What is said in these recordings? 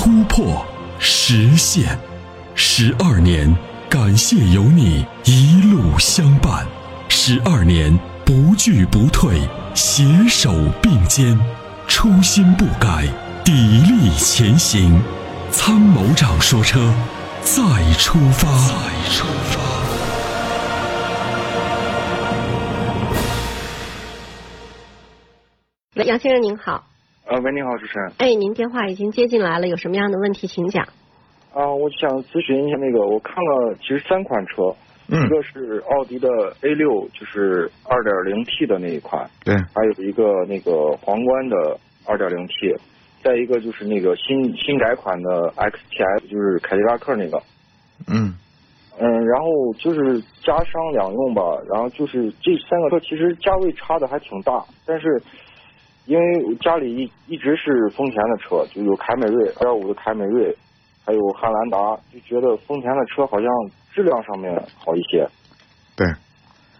突破、实现。十二年，感谢有你一路相伴。十二年，不惧不退，携手并肩，初心不改，砥砺前行。参谋长说：“车，再出发。”再出发。杨先生您好。呃，喂，您好，主持人。哎，您电话已经接进来了，有什么样的问题请讲。啊，我想咨询一下那个，我看了其实三款车，嗯一个是奥迪的 A 六，就是二点零 T 的那一款，对，还有一个那个皇冠的二点零 T，再一个就是那个新新改款的 XTS，就是凯迪拉克那个。嗯嗯，然后就是家商两用吧，然后就是这三个车其实价位差的还挺大，但是因为家里一一直是丰田的车，就有凯美瑞二点五的凯美瑞，还有汉兰达，就觉得丰田的车好像质量上面好一些。对，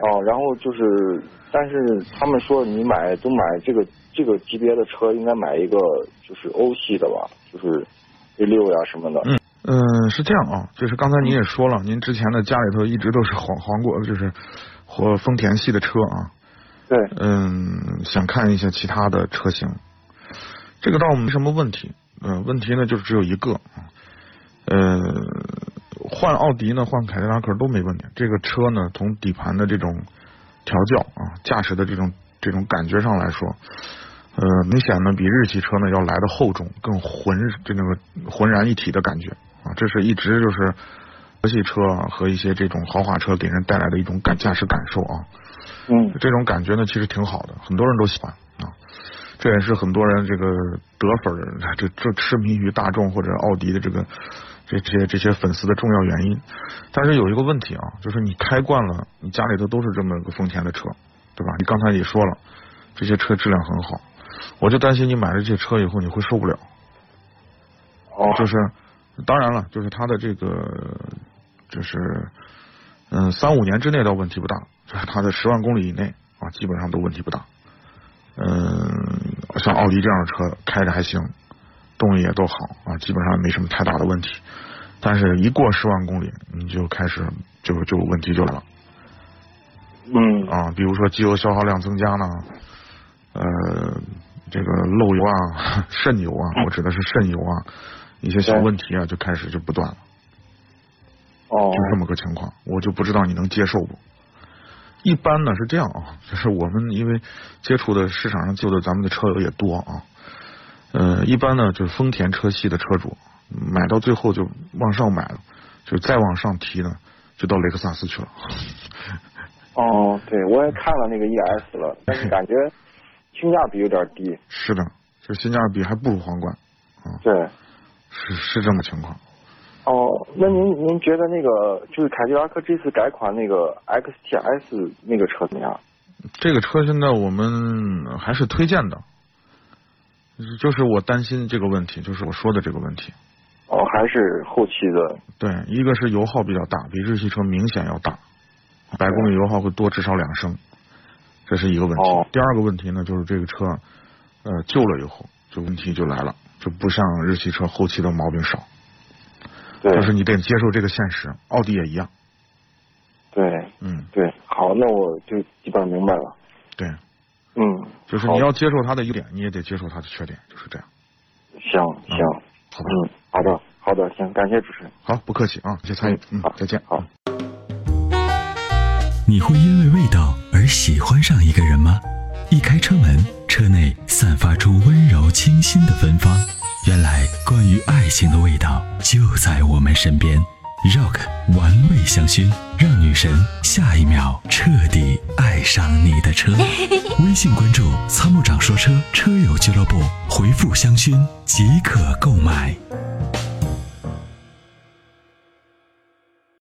哦，然后就是，但是他们说你买都买这个这个级别的车，应该买一个就是欧系的吧，就是 A 六呀什么的。嗯嗯，是这样啊，就是刚才您也说了，您之前的家里头一直都是皇皇国，就是或丰田系的车啊。嗯，想看一下其他的车型，这个倒没什么问题。嗯、问题呢就是只有一个，呃，换奥迪呢，换凯迪拉克都没问题。这个车呢，从底盘的这种调教啊，驾驶的这种这种感觉上来说，呃，明显呢比日系车呢要来的厚重，更浑这那个浑然一体的感觉啊，这是一直就是日系车啊和一些这种豪华车给人带来的一种感驾驶感受啊。嗯这种感觉呢，其实挺好的，很多人都喜欢啊。这也是很多人这个得粉儿，这这痴迷于大众或者奥迪的这个这这些这些粉丝的重要原因。但是有一个问题啊，就是你开惯了，你家里头都是这么个丰田的车，对吧？你刚才也说了，这些车质量很好，我就担心你买了这些车以后你会受不了。哦，就是当然了，就是它的这个就是嗯三五年之内倒问题不大，就是它的十万公里以内啊，基本上都问题不大。嗯，像奥迪这样的车开着还行，动力也都好啊，基本上没什么太大的问题。但是，一过十万公里，你就开始就就问题就来了嗯啊，比如说机油消耗量增加呢，呃，这个漏油啊、渗油啊，我指的是渗油啊，一些小问题啊，就开始就不断了。哦就这么个情况，我就不知道你能接受不。一般呢是这样啊，就是我们因为接触的市场上救的咱们的车友也多啊，呃，一般呢就是丰田车系的车主买到最后就往上买了，就再往上提呢，就到雷克萨斯去了。哦，对，我也看了那个 ES 了，但是感觉性价比有点低。是的，就性价比还不如皇冠，对，是是这么情况。哦，那您您觉得那个就是凯迪拉克这次改款那个 XTS 那个车怎么样？这个车现在我们还是推荐的，就是我担心这个问题，就是我说的这个问题。哦，还是后期的。对，一个是油耗比较大，比日系车明显要大，百公里油耗会多至少两升，这是一个问题。哦第二个问题呢，就是这个车呃旧了以后，就问题就来了，就不像日系车后期的毛病少，对，就是你得接受这个现实。奥迪也一样，对嗯，对，好，那我就基本上明白了。对，嗯，就是你要接受它的优点，你也得接受它的缺点，就是这样。行行，好吧，嗯，好的好的，行，感谢主持人。好，不客气啊，谢谢参与，嗯好，再见。好。你会因为味道而喜欢上一个人吗？一开车门，车内散发出温柔清新的芬芳。原来，关于爱情的味道就在我们身边。Rock 玩味香薰，让女神下一秒彻底爱上你的车。微信关注“参谋长说车”车友俱乐部，回复“香薰”即可购买。